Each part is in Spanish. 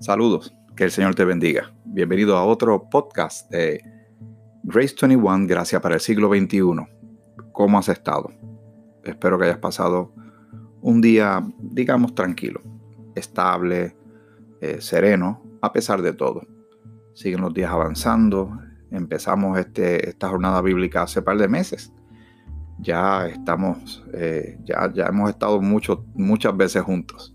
Saludos, que el Señor te bendiga. Bienvenido a otro podcast de Grace 21, Gracia para el siglo XXI. ¿Cómo has estado? Espero que hayas pasado un día, digamos, tranquilo, estable, eh, sereno, a pesar de todo. Siguen los días avanzando. Empezamos este, esta jornada bíblica hace par de meses. Ya estamos, eh, ya, ya hemos estado mucho, muchas veces juntos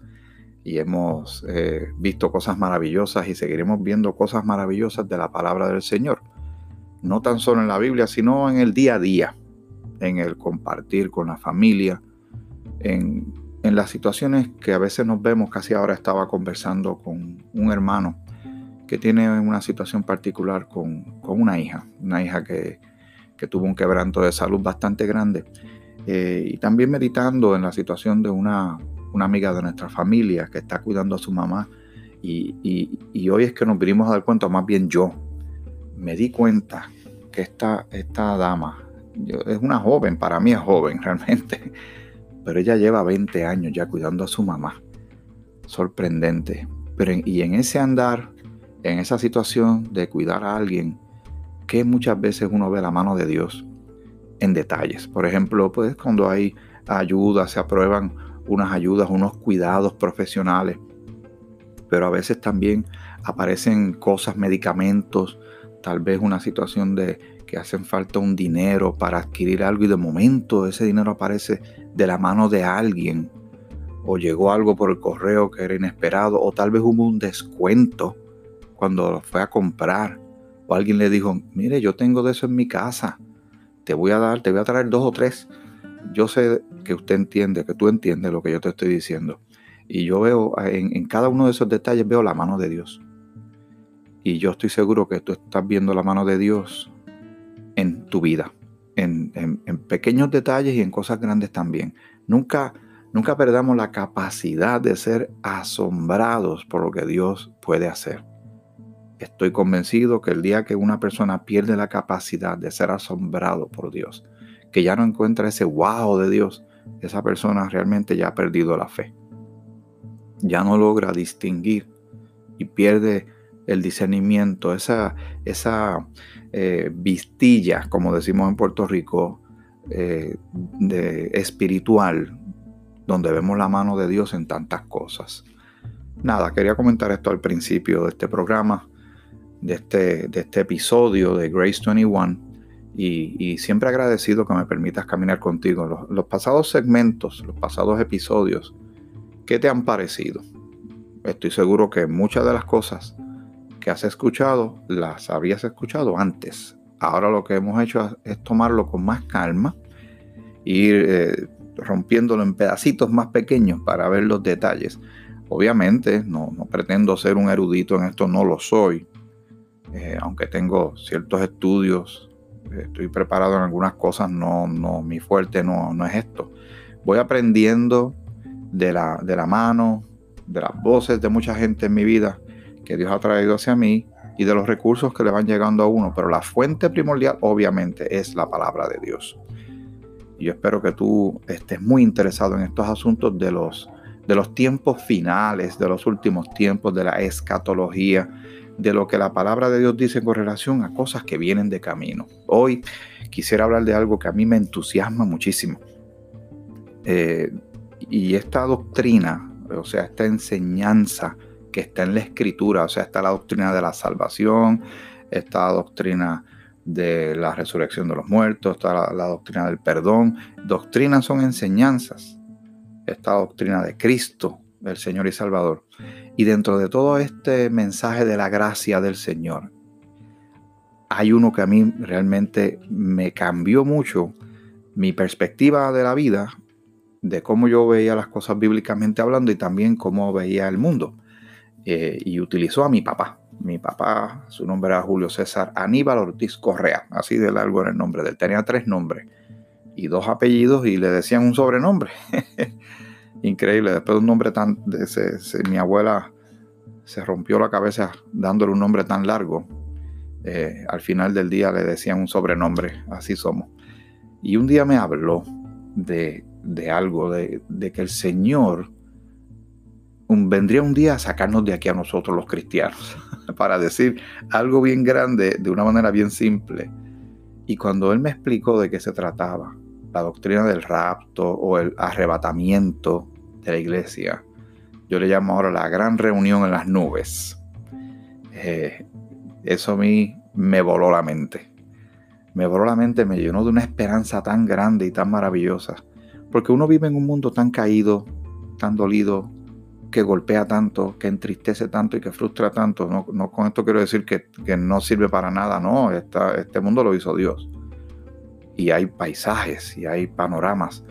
y hemos eh, visto cosas maravillosas y seguiremos viendo cosas maravillosas de la palabra del Señor. No tan solo en la Biblia, sino en el día a día, en el compartir con la familia, en, las situaciones que a veces nos vemos. Casi ahora estaba conversando con un hermano que tiene una situación particular con, una hija, una hija que, tuvo un quebranto de salud bastante grande. Eh, y también meditando en la situación de una una amiga de nuestra familia que está cuidando a su mamá. Y, hoy es que nos vinimos a dar cuenta, más bien yo, me di cuenta que esta, esta dama es una joven, para mí es joven realmente, pero ella lleva 20 años ya cuidando a su mamá. Sorprendente. Pero y en ese andar, en esa situación de cuidar a alguien, que muchas veces uno ve la mano de Dios en detalles. Por ejemplo, pues cuando hay ayuda, se aprueban unas ayudas, unos cuidados profesionales, pero a veces también aparecen cosas, medicamentos, tal vez una situación de que hacen falta un dinero para adquirir algo y de momento ese dinero aparece de la mano de alguien o llegó algo por el correo que era inesperado o tal vez hubo un descuento cuando fue a comprar o alguien le dijo, mire, yo tengo de eso en mi casa, te voy a dar, te voy a traer dos o tres yo sé que usted entiende, que tú entiendes lo que yo te estoy diciendo. Y yo veo en, cada uno de esos detalles, veo la mano de Dios. Y yo estoy seguro que tú estás viendo la mano de Dios en tu vida, en, pequeños detalles y en cosas grandes también. Nunca, nunca perdamos la capacidad de ser asombrados por lo que Dios puede hacer. Estoy convencido que el día que una persona pierde la capacidad de ser asombrado por Dios, que ya no encuentra ese wow de Dios, esa persona realmente ya ha perdido la fe. Ya no logra distinguir y pierde el discernimiento, esa, esa eh, vistilla, como decimos en Puerto Rico, eh, de, espiritual, donde vemos la mano de Dios en tantas cosas. Nada, quería comentar esto al principio de este programa, de este, de este episodio de Grace 21 y, siempre agradecido que me permitas caminar contigo. Los, pasados segmentos, los pasados episodios, ¿qué te han parecido? Estoy seguro que muchas de las cosas que has escuchado las habías escuchado antes. Ahora lo que hemos hecho es tomarlo con más calma, ir eh, rompiéndolo en pedacitos más pequeños para ver los detalles. Obviamente no, pretendo ser un erudito en esto, no lo soy, eh, aunque tengo ciertos estudios estoy preparado en algunas cosas, no, no, mi fuerte no, no es esto. Voy aprendiendo de la, de la mano, de las voces de mucha gente en mi vida que Dios ha traído hacia mí y de los recursos que le van llegando a uno, pero la fuente primordial obviamente es la palabra de Dios. Y yo espero que tú estés muy interesado en estos asuntos de los, de los tiempos finales, de los últimos tiempos, de la escatología, de lo que la palabra de Dios dice con relación a cosas que vienen de camino. Hoy quisiera hablar de algo que a mí me entusiasma muchísimo. Eh, y esta doctrina, o sea, esta enseñanza que está en la escritura, o sea, está la doctrina de la salvación, está la doctrina de la resurrección de los muertos, está la, la doctrina del perdón. Doctrinas son enseñanzas. Esta doctrina de Cristo, el Señor y Salvador. Y dentro de todo este mensaje de la gracia del Señor, hay uno que a mí realmente me cambió mucho mi perspectiva de la vida, de cómo yo veía las cosas bíblicamente hablando y también cómo veía el mundo. Eh, y utilizó a mi papá. Mi papá, su nombre era Julio César Aníbal Ortiz Correa, así de largo era el nombre él. Tenía tres nombres y dos apellidos y le decían un sobrenombre. increíble. Después de un nombre tan. De mi abuela se rompió la cabeza dándole un nombre tan largo. Eh, al final del día le decían un sobrenombre, así somos. Y un día me habló de, algo, de, que el Señor vendría un día a sacarnos de aquí a nosotros los cristianos, para decir algo bien grande de una manera bien simple. Y cuando él me explicó de qué se trataba, la doctrina del rapto o el arrebatamiento de la iglesia, yo le llamo ahora la gran reunión en las nubes. Eh, eso a mí me voló la mente. Me voló la mente, me llenó de una esperanza tan grande y tan maravillosa. Porque uno vive en un mundo tan caído, tan dolido, que golpea tanto, que entristece tanto y que frustra tanto. No, con esto quiero decir que, no sirve para nada, no, este mundo lo hizo Dios. Y hay paisajes y hay panoramas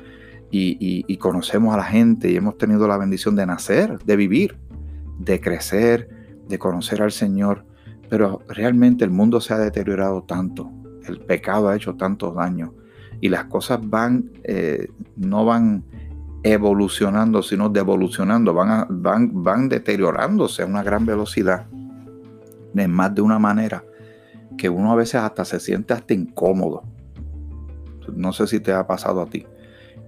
y, conocemos a la gente y hemos tenido la bendición de nacer, de vivir, de crecer, de conocer al Señor. Pero realmente el mundo se ha deteriorado tanto, el pecado ha hecho tantos daños y las cosas van, eh, no van evolucionando, sino devolucionando, van, van, van deteriorándose a una gran velocidad, de más de una manera, que uno a veces hasta se siente hasta incómodo. No sé si te ha pasado a ti.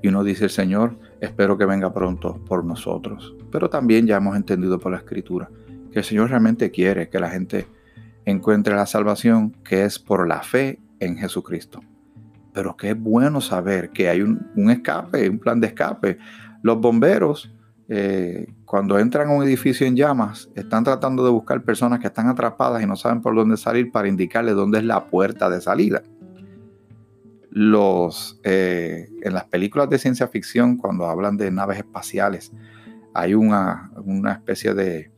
Y uno dice, Señor, espero que venga pronto por nosotros. Pero también ya hemos entendido por la Escritura que el Señor realmente quiere que la gente encuentre la salvación que es por la fe en Jesucristo pero qué bueno saber que hay un, escape, un plan de escape. Los bomberos, eh, cuando entran a un edificio en llamas, están tratando de buscar personas que están atrapadas y no saben por dónde salir para indicarles dónde es la puerta de salida. Eh, en las películas de ciencia ficción, cuando hablan de naves espaciales, hay una, especie de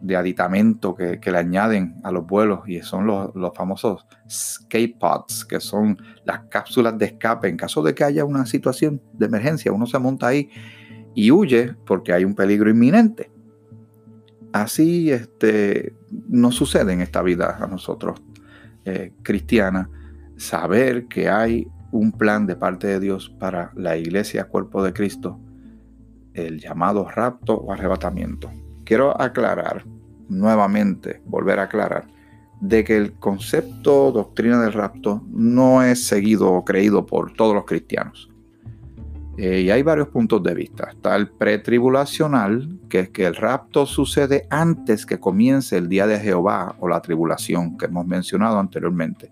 de aditamento que, le añaden a los vuelos y son los, famosos escape pods, que son las cápsulas de escape. En caso de que haya una situación de emergencia, uno se monta ahí y huye porque hay un peligro inminente. Así este, no sucede en esta vida a nosotros, eh, cristiana, saber que hay un plan de parte de Dios para la iglesia, cuerpo de Cristo, el llamado rapto o arrebatamiento quiero aclarar nuevamente, volver a aclarar, de que el concepto doctrina del rapto no es seguido o creído por todos los cristianos. Eh, y hay varios puntos de vista. Está el pretribulacional, que es que el rapto sucede antes que comience el día de Jehová o la tribulación que hemos mencionado anteriormente.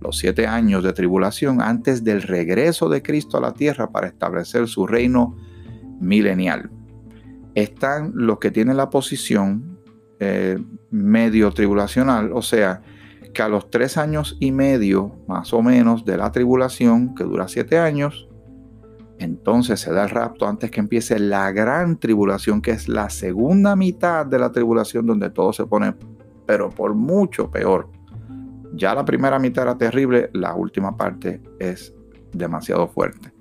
Los siete años de tribulación antes del regreso de Cristo a la tierra para establecer su reino milenial están los que tienen la posición eh, medio tribulacional, o sea, que a los tres años y medio, más o menos, de la tribulación, que dura siete años, entonces se da el rapto antes que empiece la gran tribulación, que es la segunda mitad de la tribulación, donde todo se pone, pero por mucho peor. Ya la primera mitad era terrible, la última parte es demasiado fuerte.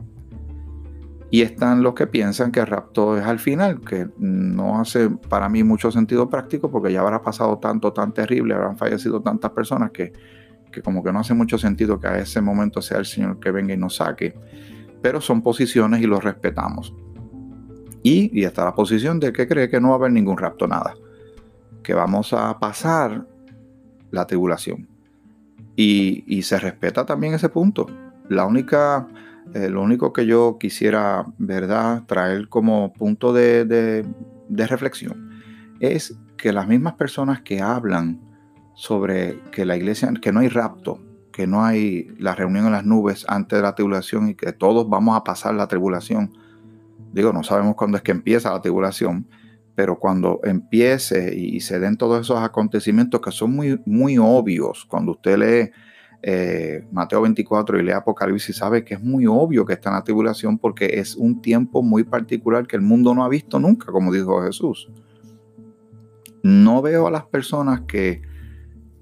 Y están los que piensan que el rapto es al final, que no hace para mí mucho sentido práctico porque ya habrá pasado tanto, tan terrible, habrán fallecido tantas personas que, como que no hace mucho sentido que a ese momento sea el Señor que venga y nos saque. Pero son posiciones y los respetamos. Y, y está la posición de que cree que no va a haber ningún rapto, nada. Que vamos a pasar la tribulación. Y, se respeta también ese punto. La única eh, lo único que yo quisiera, ¿verdad?, traer como punto de, reflexión es que las mismas personas que hablan sobre que la iglesia, que no hay rapto, que no hay la reunión en las nubes antes de la tribulación y que todos vamos a pasar la tribulación. Digo, no sabemos cuándo es que empieza la tribulación, pero cuando empiece y se den todos esos acontecimientos que son muy, muy obvios, cuando usted lee eh, Mateo 24 y lee Apocalipsis, sabe que es muy obvio que está en la tribulación porque es un tiempo muy particular que el mundo no ha visto nunca, como dijo Jesús. No veo a las personas que,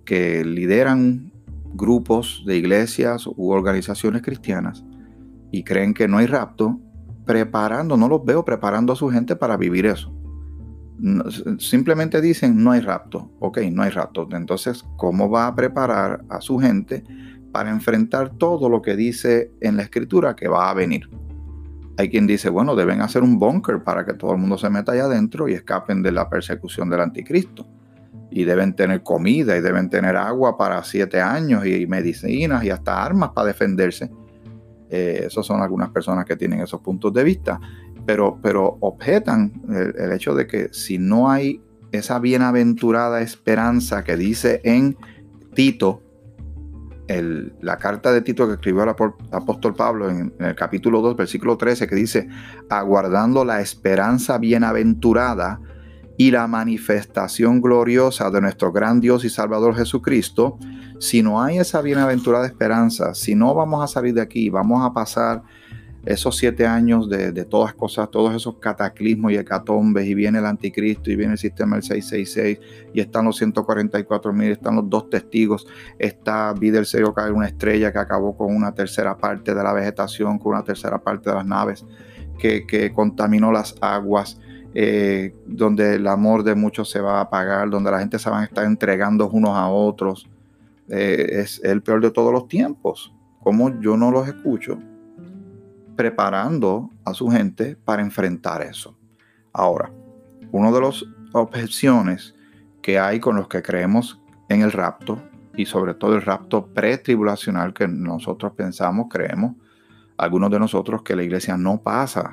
que lideran grupos de iglesias u organizaciones cristianas y creen que no hay rapto, preparando, no los veo preparando a su gente para vivir eso simplemente dicen no hay rapto. Ok, no hay rapto. Entonces, ¿cómo va a preparar a su gente para enfrentar todo lo que dice en la escritura que va a venir? Hay quien dice, bueno, deben hacer un bunker para que todo el mundo se meta allá adentro y escapen de la persecución del anticristo. Y deben tener comida y deben tener agua para siete años y medicinas y hasta armas para defenderse. Eh, esas son algunas personas que tienen esos puntos de vista pero, pero objetan el, hecho de que si no hay esa bienaventurada esperanza que dice en Tito, la carta de Tito que escribió el apóstol Pablo en, en, el capítulo 2, versículo 13, que dice, aguardando la esperanza bienaventurada y la manifestación gloriosa de nuestro gran Dios y Salvador Jesucristo, si no hay esa bienaventurada esperanza, si no vamos a salir de aquí, vamos a pasar esos siete años de, todas cosas, todos esos cataclismos y hecatombes, y viene el anticristo, y viene el sistema del 666, y están los 144 mil, están los dos testigos, está vida del serio caer una estrella que acabó con una tercera parte de la vegetación, con una tercera parte de las naves, que, contaminó las aguas, eh, donde el amor de muchos se va a apagar, donde la gente se va a estar entregando unos a otros. Eh, es el peor de todos los tiempos. Como yo no los escucho, preparando a su gente para enfrentar eso. Ahora, una de las objeciones que hay con los que creemos en el rapto, y sobre todo el rapto pretribulacional que nosotros pensamos, creemos, algunos de nosotros que la iglesia no pasa,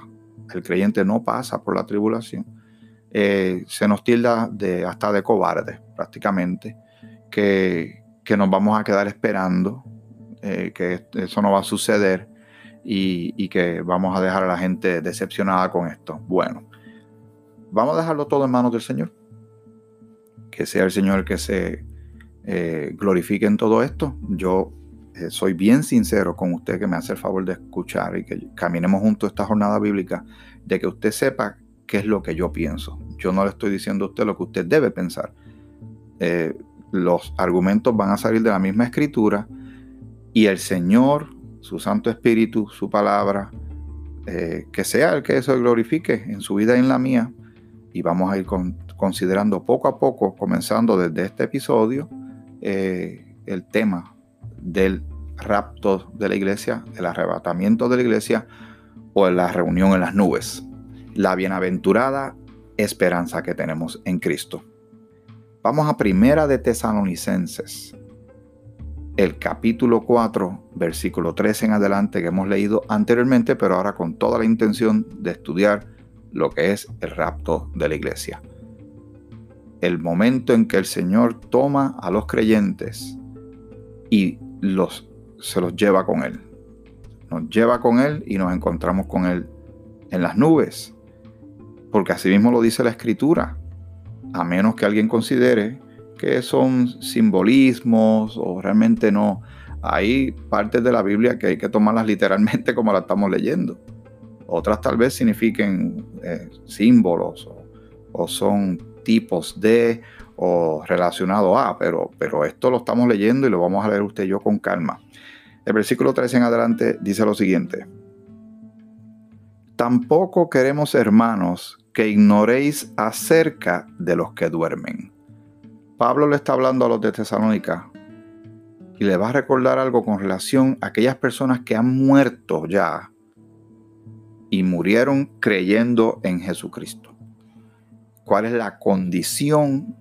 el creyente no pasa por la tribulación, eh, se nos tilda de, hasta de cobarde prácticamente, que, que nos vamos a quedar esperando, eh, que eso no va a suceder y, que vamos a dejar a la gente decepcionada con esto. Bueno, vamos a dejarlo todo en manos del Señor. Que sea el Señor el que se eh, glorifique en todo esto. Yo eh, soy bien sincero con usted que me hace el favor de escuchar y que caminemos juntos esta jornada bíblica, de que usted sepa qué es lo que yo pienso. Yo no le estoy diciendo a usted lo que usted debe pensar. Eh, los argumentos van a salir de la misma escritura y el Señor su Santo Espíritu, su palabra, eh, que sea el que eso glorifique en su vida y en la mía. Y vamos a ir considerando poco a poco, comenzando desde este episodio, eh, el tema del rapto de la iglesia, el arrebatamiento de la iglesia o la reunión en las nubes. La bienaventurada esperanza que tenemos en Cristo. Vamos a Primera de Tesalonicenses, el capítulo 4, versículo 13 en adelante que hemos leído anteriormente, pero ahora con toda la intención de estudiar lo que es el rapto de la iglesia. El momento en que el Señor toma a los creyentes y los, se los lleva con Él. Nos lleva con Él y nos encontramos con Él en las nubes. Porque así mismo lo dice la Escritura. A menos que alguien considere que son simbolismos o realmente no. Hay partes de la Biblia que hay que tomarlas literalmente como la estamos leyendo. Otras tal vez signifiquen eh, símbolos o, son tipos de o relacionados a, pero, pero esto lo estamos leyendo y lo vamos a leer usted y yo con calma. El versículo 13 en adelante dice lo siguiente. Tampoco queremos, hermanos, que ignoréis acerca de los que duermen Pablo le está hablando a los de Tesalónica y le va a recordar algo con relación a aquellas personas que han muerto ya y murieron creyendo en Jesucristo. ¿Cuál es la condición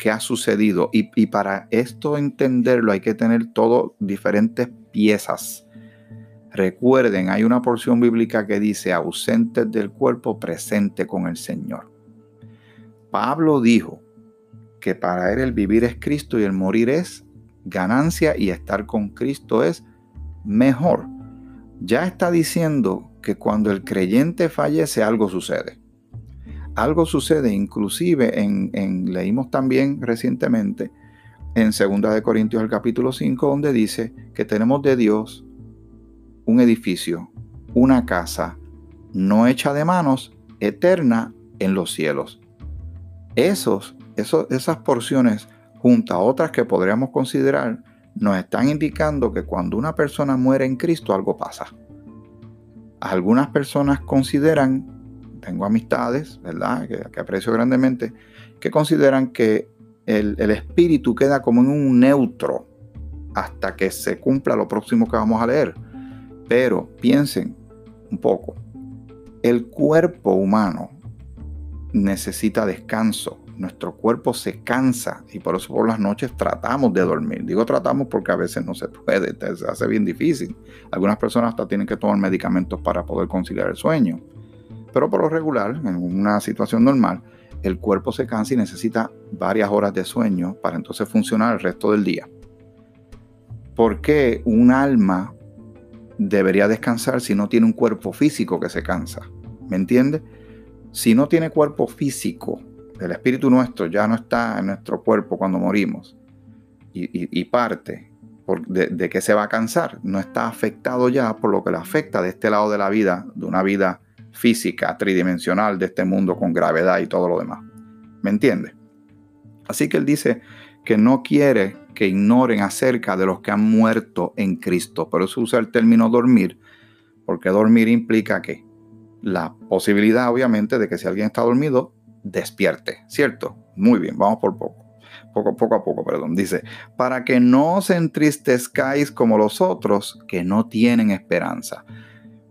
que ha sucedido? Y, para esto entenderlo hay que tener todo diferentes piezas. Recuerden, hay una porción bíblica que dice ausentes del cuerpo, presente con el Señor. Pablo dijo, que para él el vivir es Cristo y el morir es ganancia y estar con Cristo es mejor. Ya está diciendo que cuando el creyente fallece algo sucede. Algo sucede, inclusive en, leímos también recientemente en 2 de Corintios el capítulo 5 donde dice que tenemos de Dios un edificio, una casa no hecha de manos, eterna en los cielos. Esos esas porciones, junto a otras que podríamos considerar, nos están indicando que cuando una persona muere en Cristo algo pasa. Algunas personas consideran, tengo amistades, ¿verdad? Que, aprecio grandemente, que consideran que el, el, espíritu queda como en un neutro hasta que se cumpla lo próximo que vamos a leer. Pero piensen un poco, el cuerpo humano necesita descanso, nuestro cuerpo se cansa y por eso por las noches tratamos de dormir. Digo tratamos porque a veces no se puede, se hace bien difícil. Algunas personas hasta tienen que tomar medicamentos para poder conciliar el sueño. Pero por lo regular, en una situación normal, el cuerpo se cansa y necesita varias horas de sueño para entonces funcionar el resto del día. ¿Por qué un alma debería descansar si no tiene un cuerpo físico que se cansa? ¿Me entiende? Si no tiene cuerpo físico, el espíritu nuestro ya no está en nuestro cuerpo cuando morimos y, parte de, que se va a cansar, no está afectado ya por lo que le afecta de este lado de la vida, de una vida física, tridimensional de este mundo con gravedad y todo lo demás. ¿Me entiende? Así que él dice que no quiere que ignoren acerca de los que han muerto en Cristo. Por eso usa el término dormir, porque dormir implica que la posibilidad, obviamente, de que si alguien está dormido, despierte, ¿cierto? Muy bien, vamos por poco. Poco, a poco, perdón. Dice, para que no os entristezcáis como los otros que no tienen esperanza.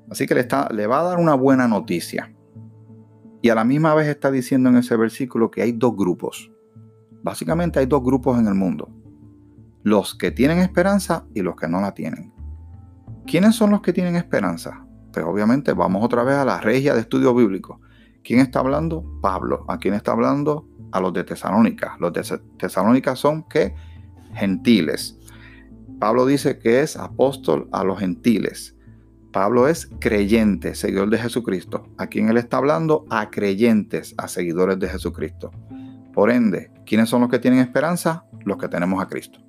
Así que le, está, le va a dar una buena noticia. Y a la misma vez está diciendo en ese versículo que hay dos grupos. Básicamente hay dos grupos en el mundo. Los que tienen esperanza y los que no la tienen. ¿Quiénes son los que tienen esperanza? Pues obviamente vamos otra vez a la regia de estudio bíblico. ¿Quién está hablando? Pablo. ¿A quién está hablando? A los de Tesalónica. Los de Tesalónica son que gentiles. Pablo dice que es apóstol a los gentiles. Pablo es creyente, seguidor de Jesucristo. ¿A quién él está hablando? A creyentes, a seguidores de Jesucristo. Por ende, ¿quiénes son los que tienen esperanza? Los que tenemos a Cristo.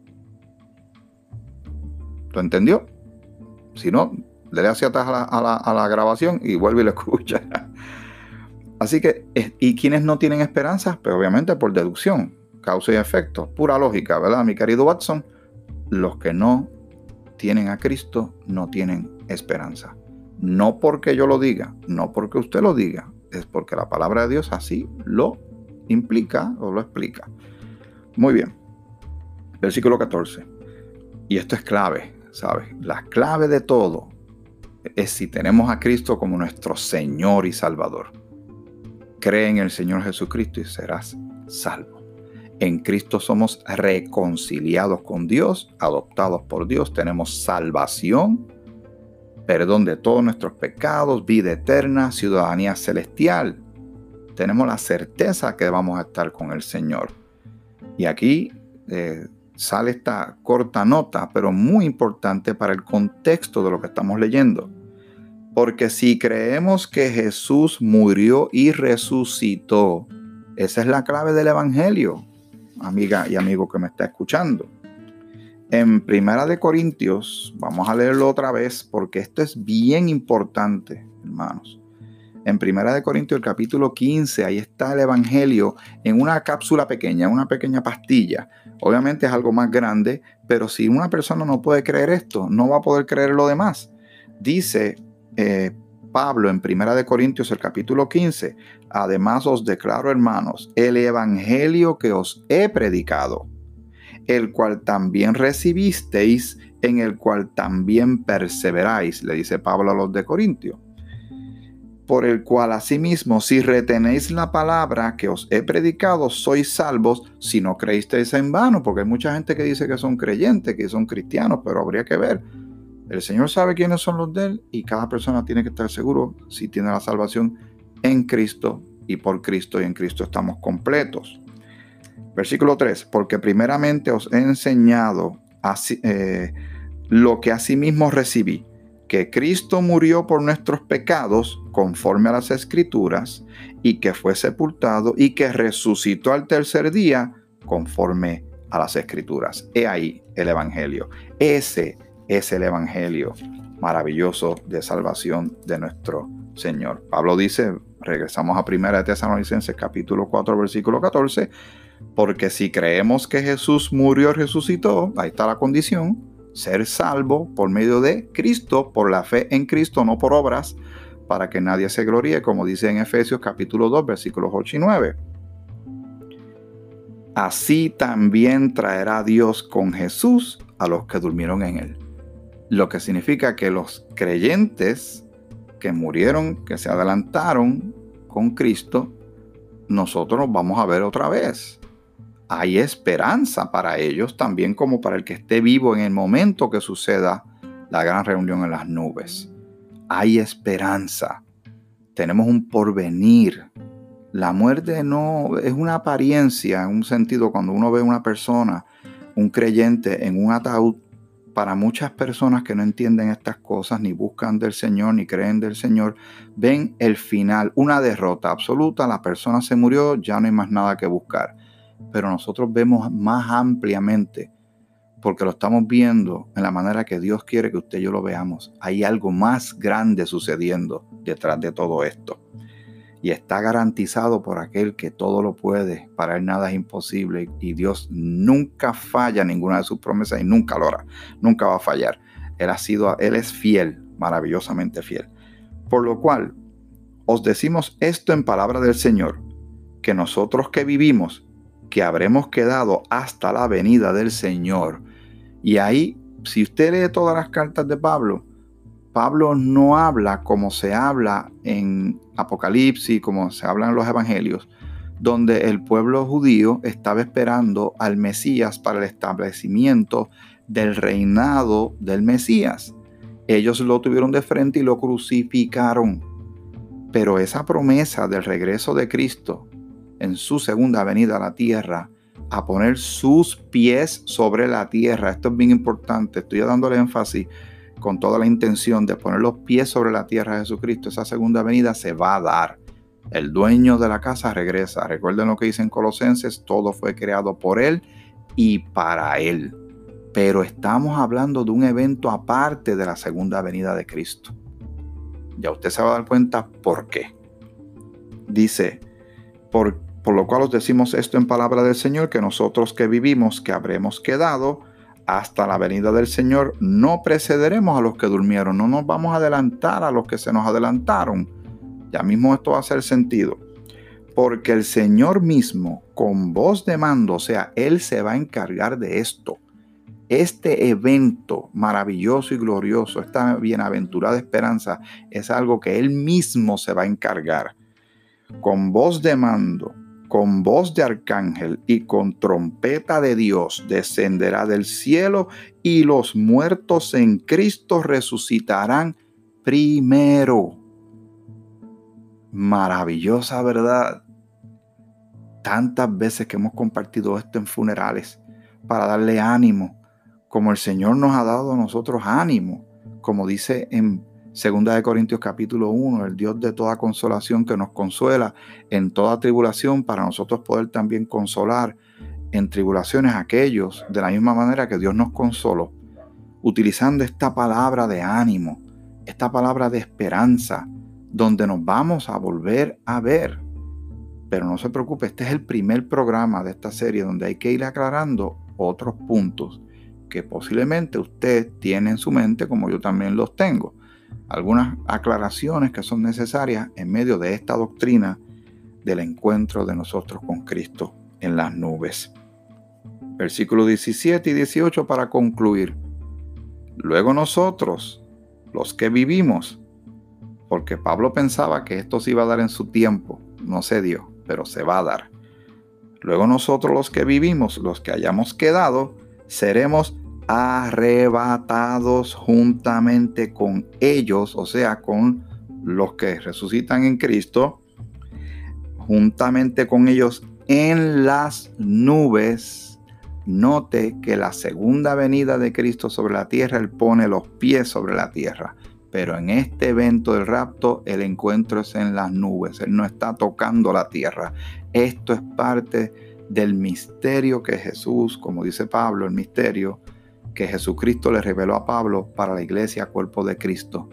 ¿Lo entendió? Si no, le hacia atrás a la, a la grabación y vuelve y lo escucha. Así que, ¿y quiénes no tienen esperanza? Pues obviamente por deducción, causa y efecto, pura lógica, ¿verdad, mi querido Watson? Los que no tienen a Cristo no tienen esperanza. No porque yo lo diga, no porque usted lo diga, es porque la palabra de Dios así lo implica o lo explica. Muy bien. Versículo 14. Y esto es clave, ¿sabes? La clave de todo es si tenemos a Cristo como nuestro Señor y Salvador. Cree en el Señor Jesucristo y serás salvo. En Cristo somos reconciliados con Dios, adoptados por Dios, tenemos salvación, perdón de todos nuestros pecados, vida eterna, ciudadanía celestial. Tenemos la certeza que vamos a estar con el Señor. Y aquí eh, sale esta corta nota, pero muy importante para el contexto de lo que estamos leyendo. Porque si creemos que Jesús murió y resucitó, esa es la clave del Evangelio amiga y amigo que me está escuchando. En Primera de Corintios, vamos a leerlo otra vez porque esto es bien importante, hermanos. En Primera de Corintios, el capítulo 15, ahí está el Evangelio en una cápsula pequeña, una pequeña pastilla. Obviamente es algo más grande, pero si una persona no puede creer esto, no va a poder creer lo demás. Dice eh, Pablo en Primera de Corintios el capítulo 15, además os declaro hermanos, el evangelio que os he predicado, el cual también recibisteis, en el cual también perseveráis, le dice Pablo a los de Corintio. Por el cual asimismo, si retenéis la palabra que os he predicado, sois salvos si no creísteis en vano, porque hay mucha gente que dice que son creyentes, que son cristianos, pero habría que ver el Señor sabe quiénes son los de Él y cada persona tiene que estar seguro si tiene la salvación en Cristo y por Cristo y en Cristo estamos completos. Versículo 3, porque primeramente os he enseñado así, eh, lo que asimismo recibí, que Cristo murió por nuestros pecados conforme a las escrituras y que fue sepultado y que resucitó al tercer día conforme a las escrituras. He ahí el Evangelio. Ese es el Evangelio maravilloso de salvación de nuestro Señor. Pablo dice, regresamos a 1 de Tesalonicenses capítulo 4 versículo 14, porque si creemos que Jesús murió y resucitó, ahí está la condición, ser salvo por medio de Cristo, por la fe en Cristo, no por obras, para que nadie se gloríe, como dice en Efesios capítulo 2 versículos 8 y 9. Así también traerá Dios con Jesús a los que durmieron en él lo que significa que los creyentes que murieron, que se adelantaron con Cristo, nosotros nos vamos a ver otra vez. Hay esperanza para ellos también como para el que esté vivo en el momento que suceda la gran reunión en las nubes. Hay esperanza. tenemos un porvenir. La muerte no es una apariencia, en un sentido, cuando uno ve a una persona, un creyente en un ataúd, para muchas personas que no entienden estas cosas, ni buscan del Señor, ni creen del Señor, ven el final, una derrota absoluta, la persona se murió, ya no hay más nada que buscar. Pero nosotros vemos más ampliamente, porque lo estamos viendo en la manera que Dios quiere que usted y yo lo veamos. Hay algo más grande sucediendo detrás de todo esto y está garantizado por aquel que todo lo puede. Para él nada es imposible y Dios nunca falla ninguna de sus promesas y nunca lo hará, nunca va a fallar. Él ha sido, él es fiel, maravillosamente fiel. Por lo cual, os decimos esto en palabra del Señor, que nosotros que vivimos, que habremos quedado hasta la venida del Señor. Y ahí, si usted lee todas las cartas de Pablo, Pablo no habla como se habla en Apocalipsis, como se habla en los Evangelios, donde el pueblo judío estaba esperando al Mesías para el establecimiento del reinado del Mesías. Ellos lo tuvieron de frente y lo crucificaron. Pero esa promesa del regreso de Cristo en su segunda venida a la tierra, a poner sus pies sobre la tierra, esto es bien importante, estoy dándole énfasis con toda la intención de poner los pies sobre la tierra de Jesucristo, esa segunda venida se va a dar. El dueño de la casa regresa. Recuerden lo que dice en Colosenses, todo fue creado por Él y para Él. Pero estamos hablando de un evento aparte de la segunda venida de Cristo. Ya usted se va a dar cuenta por qué. Dice, por, por lo cual os decimos esto en palabra del Señor, que nosotros que vivimos, que habremos quedado, hasta la venida del Señor, no precederemos a los que durmieron, no nos vamos a adelantar a los que se nos adelantaron. Ya mismo esto va a hacer sentido. Porque el Señor mismo, con voz de mando, o sea, Él se va a encargar de esto. Este evento maravilloso y glorioso, esta bienaventurada esperanza, es algo que Él mismo se va a encargar. Con voz de mando, con voz de arcángel y con trompeta de Dios descenderá del cielo y los muertos en Cristo resucitarán primero. Maravillosa verdad. Tantas veces que hemos compartido esto en funerales para darle ánimo, como el Señor nos ha dado a nosotros ánimo, como dice en Segunda de Corintios capítulo 1, el Dios de toda consolación que nos consuela en toda tribulación para nosotros poder también consolar en tribulaciones aquellos de la misma manera que Dios nos consoló, utilizando esta palabra de ánimo, esta palabra de esperanza, donde nos vamos a volver a ver. Pero no se preocupe, este es el primer programa de esta serie donde hay que ir aclarando otros puntos que posiblemente usted tiene en su mente como yo también los tengo algunas aclaraciones que son necesarias en medio de esta doctrina del encuentro de nosotros con Cristo en las nubes. Versículos 17 y 18 para concluir. Luego nosotros, los que vivimos, porque Pablo pensaba que esto se iba a dar en su tiempo, no se dio, pero se va a dar. Luego nosotros los que vivimos, los que hayamos quedado, seremos arrebatados juntamente con ellos, o sea, con los que resucitan en Cristo, juntamente con ellos en las nubes. Note que la segunda venida de Cristo sobre la tierra, Él pone los pies sobre la tierra. Pero en este evento del rapto, el encuentro es en las nubes. Él no está tocando la tierra. Esto es parte del misterio que Jesús, como dice Pablo, el misterio que Jesucristo le reveló a Pablo para la iglesia cuerpo de Cristo.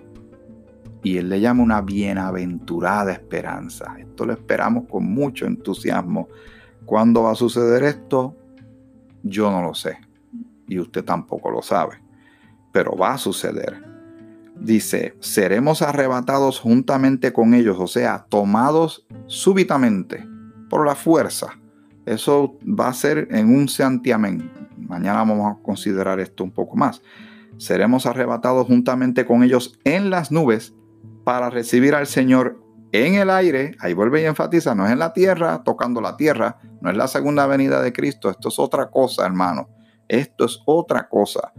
Y él le llama una bienaventurada esperanza. Esto lo esperamos con mucho entusiasmo. ¿Cuándo va a suceder esto? Yo no lo sé. Y usted tampoco lo sabe. Pero va a suceder. Dice, seremos arrebatados juntamente con ellos, o sea, tomados súbitamente por la fuerza. Eso va a ser en un santiamén, Mañana vamos a considerar esto un poco más. Seremos arrebatados juntamente con ellos en las nubes para recibir al Señor en el aire. Ahí vuelve y enfatiza, no es en la tierra, tocando la tierra, no es la segunda venida de Cristo. Esto es otra cosa, hermano. Esto es otra cosa.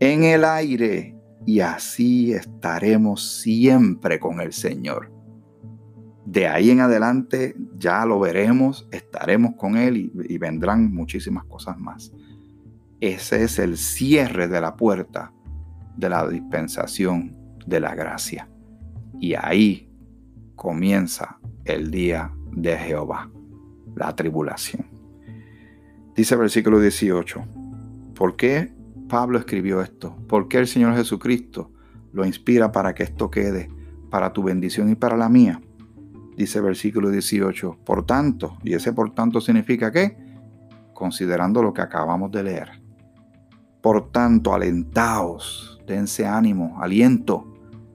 En el aire. Y así estaremos siempre con el Señor. De ahí en adelante ya lo veremos, estaremos con Él y, y vendrán muchísimas cosas más. Ese es el cierre de la puerta de la dispensación de la gracia. Y ahí comienza el día de Jehová, la tribulación. Dice el versículo 18, ¿por qué Pablo escribió esto? ¿Por qué el Señor Jesucristo lo inspira para que esto quede para tu bendición y para la mía? Dice el versículo 18, por tanto, y ese por tanto significa que, considerando lo que acabamos de leer, por tanto, alentaos, dense ánimo, aliento,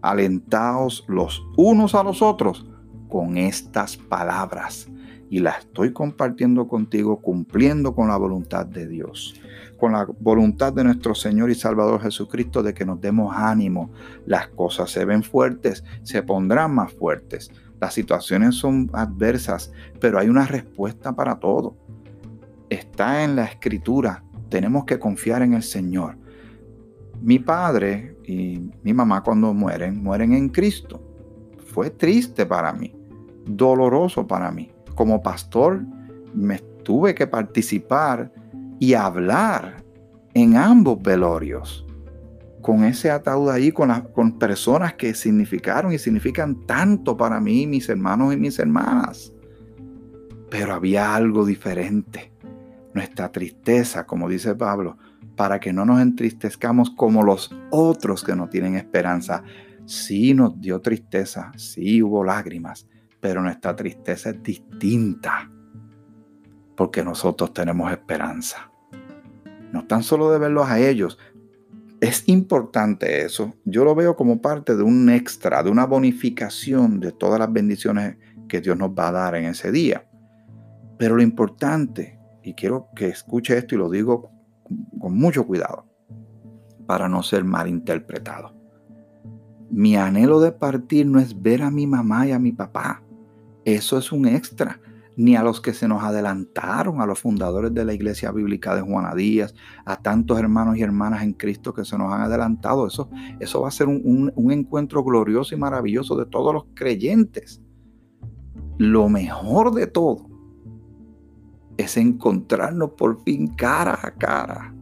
alentaos los unos a los otros con estas palabras. Y las estoy compartiendo contigo, cumpliendo con la voluntad de Dios, con la voluntad de nuestro Señor y Salvador Jesucristo de que nos demos ánimo. Las cosas se ven fuertes, se pondrán más fuertes. Las situaciones son adversas, pero hay una respuesta para todo. Está en la escritura tenemos que confiar en el Señor. Mi padre y mi mamá cuando mueren, mueren en Cristo. Fue triste para mí, doloroso para mí. Como pastor me tuve que participar y hablar en ambos velorios. Con ese ataúd ahí, con, con personas que significaron y significan tanto para mí, mis hermanos y mis hermanas. Pero había algo diferente nuestra tristeza, como dice Pablo, para que no nos entristezcamos como los otros que no tienen esperanza. Sí nos dio tristeza, sí hubo lágrimas, pero nuestra tristeza es distinta, porque nosotros tenemos esperanza. No tan solo de verlos a ellos, es importante eso. Yo lo veo como parte de un extra, de una bonificación de todas las bendiciones que Dios nos va a dar en ese día. Pero lo importante y quiero que escuche esto y lo digo con mucho cuidado para no ser malinterpretado. Mi anhelo de partir no es ver a mi mamá y a mi papá. Eso es un extra. Ni a los que se nos adelantaron, a los fundadores de la iglesia bíblica de Juana Díaz, a tantos hermanos y hermanas en Cristo que se nos han adelantado. Eso, eso va a ser un, un encuentro glorioso y maravilloso de todos los creyentes. Lo mejor de todo es encontrarnos por fin cara a cara.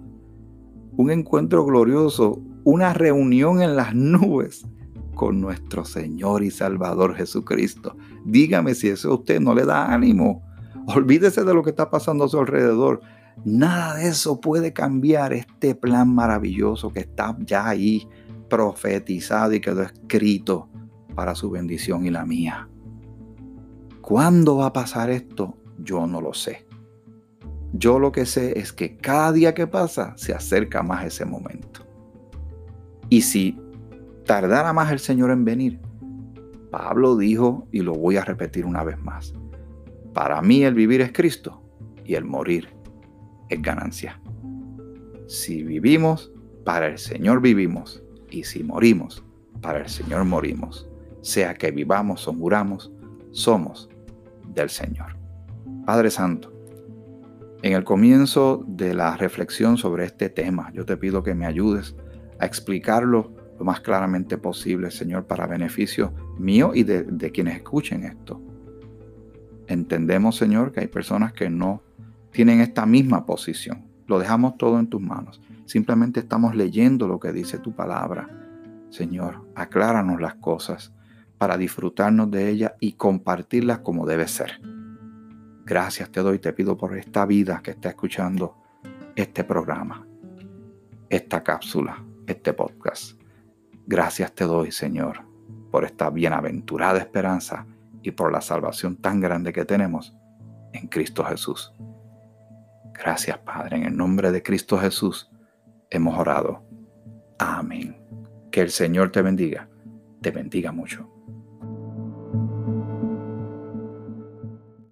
Un encuentro glorioso, una reunión en las nubes con nuestro Señor y Salvador Jesucristo. Dígame si eso a usted no le da ánimo. Olvídese de lo que está pasando a su alrededor. Nada de eso puede cambiar este plan maravilloso que está ya ahí profetizado y quedó escrito para su bendición y la mía. ¿Cuándo va a pasar esto? Yo no lo sé. Yo lo que sé es que cada día que pasa se acerca más ese momento. Y si tardara más el Señor en venir, Pablo dijo, y lo voy a repetir una vez más, para mí el vivir es Cristo y el morir es ganancia. Si vivimos, para el Señor vivimos, y si morimos, para el Señor morimos. Sea que vivamos o muramos, somos del Señor. Padre Santo, en el comienzo de la reflexión sobre este tema, yo te pido que me ayudes a explicarlo lo más claramente posible, Señor, para beneficio mío y de, quienes escuchen esto. Entendemos, Señor, que hay personas que no tienen esta misma posición. Lo dejamos todo en tus manos. Simplemente estamos leyendo lo que dice tu palabra. Señor, acláranos las cosas para disfrutarnos de ellas y compartirlas como debe ser. Gracias te doy, te pido por esta vida que está escuchando este programa, esta cápsula, este podcast. Gracias te doy, Señor, por esta bienaventurada esperanza y por la salvación tan grande que tenemos en Cristo Jesús. Gracias, Padre, en el nombre de Cristo Jesús hemos orado. Amén. Que el Señor te bendiga, te bendiga mucho.